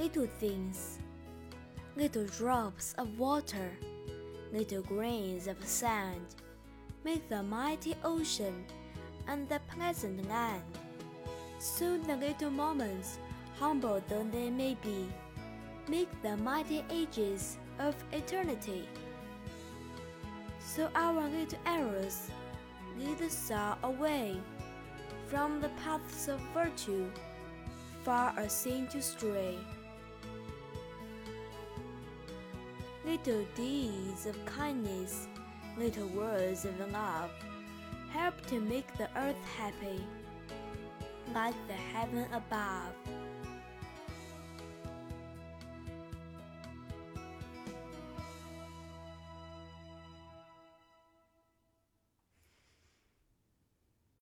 little things, little drops of water, little grains of sand, make the mighty ocean and the pleasant land. So the little moments, humble though they may be, make the mighty ages of eternity. So our little errors lead us away from the paths of virtue, far a sin to stray. Little deeds of kindness, little words of love, help to make the earth happy, like the heaven above.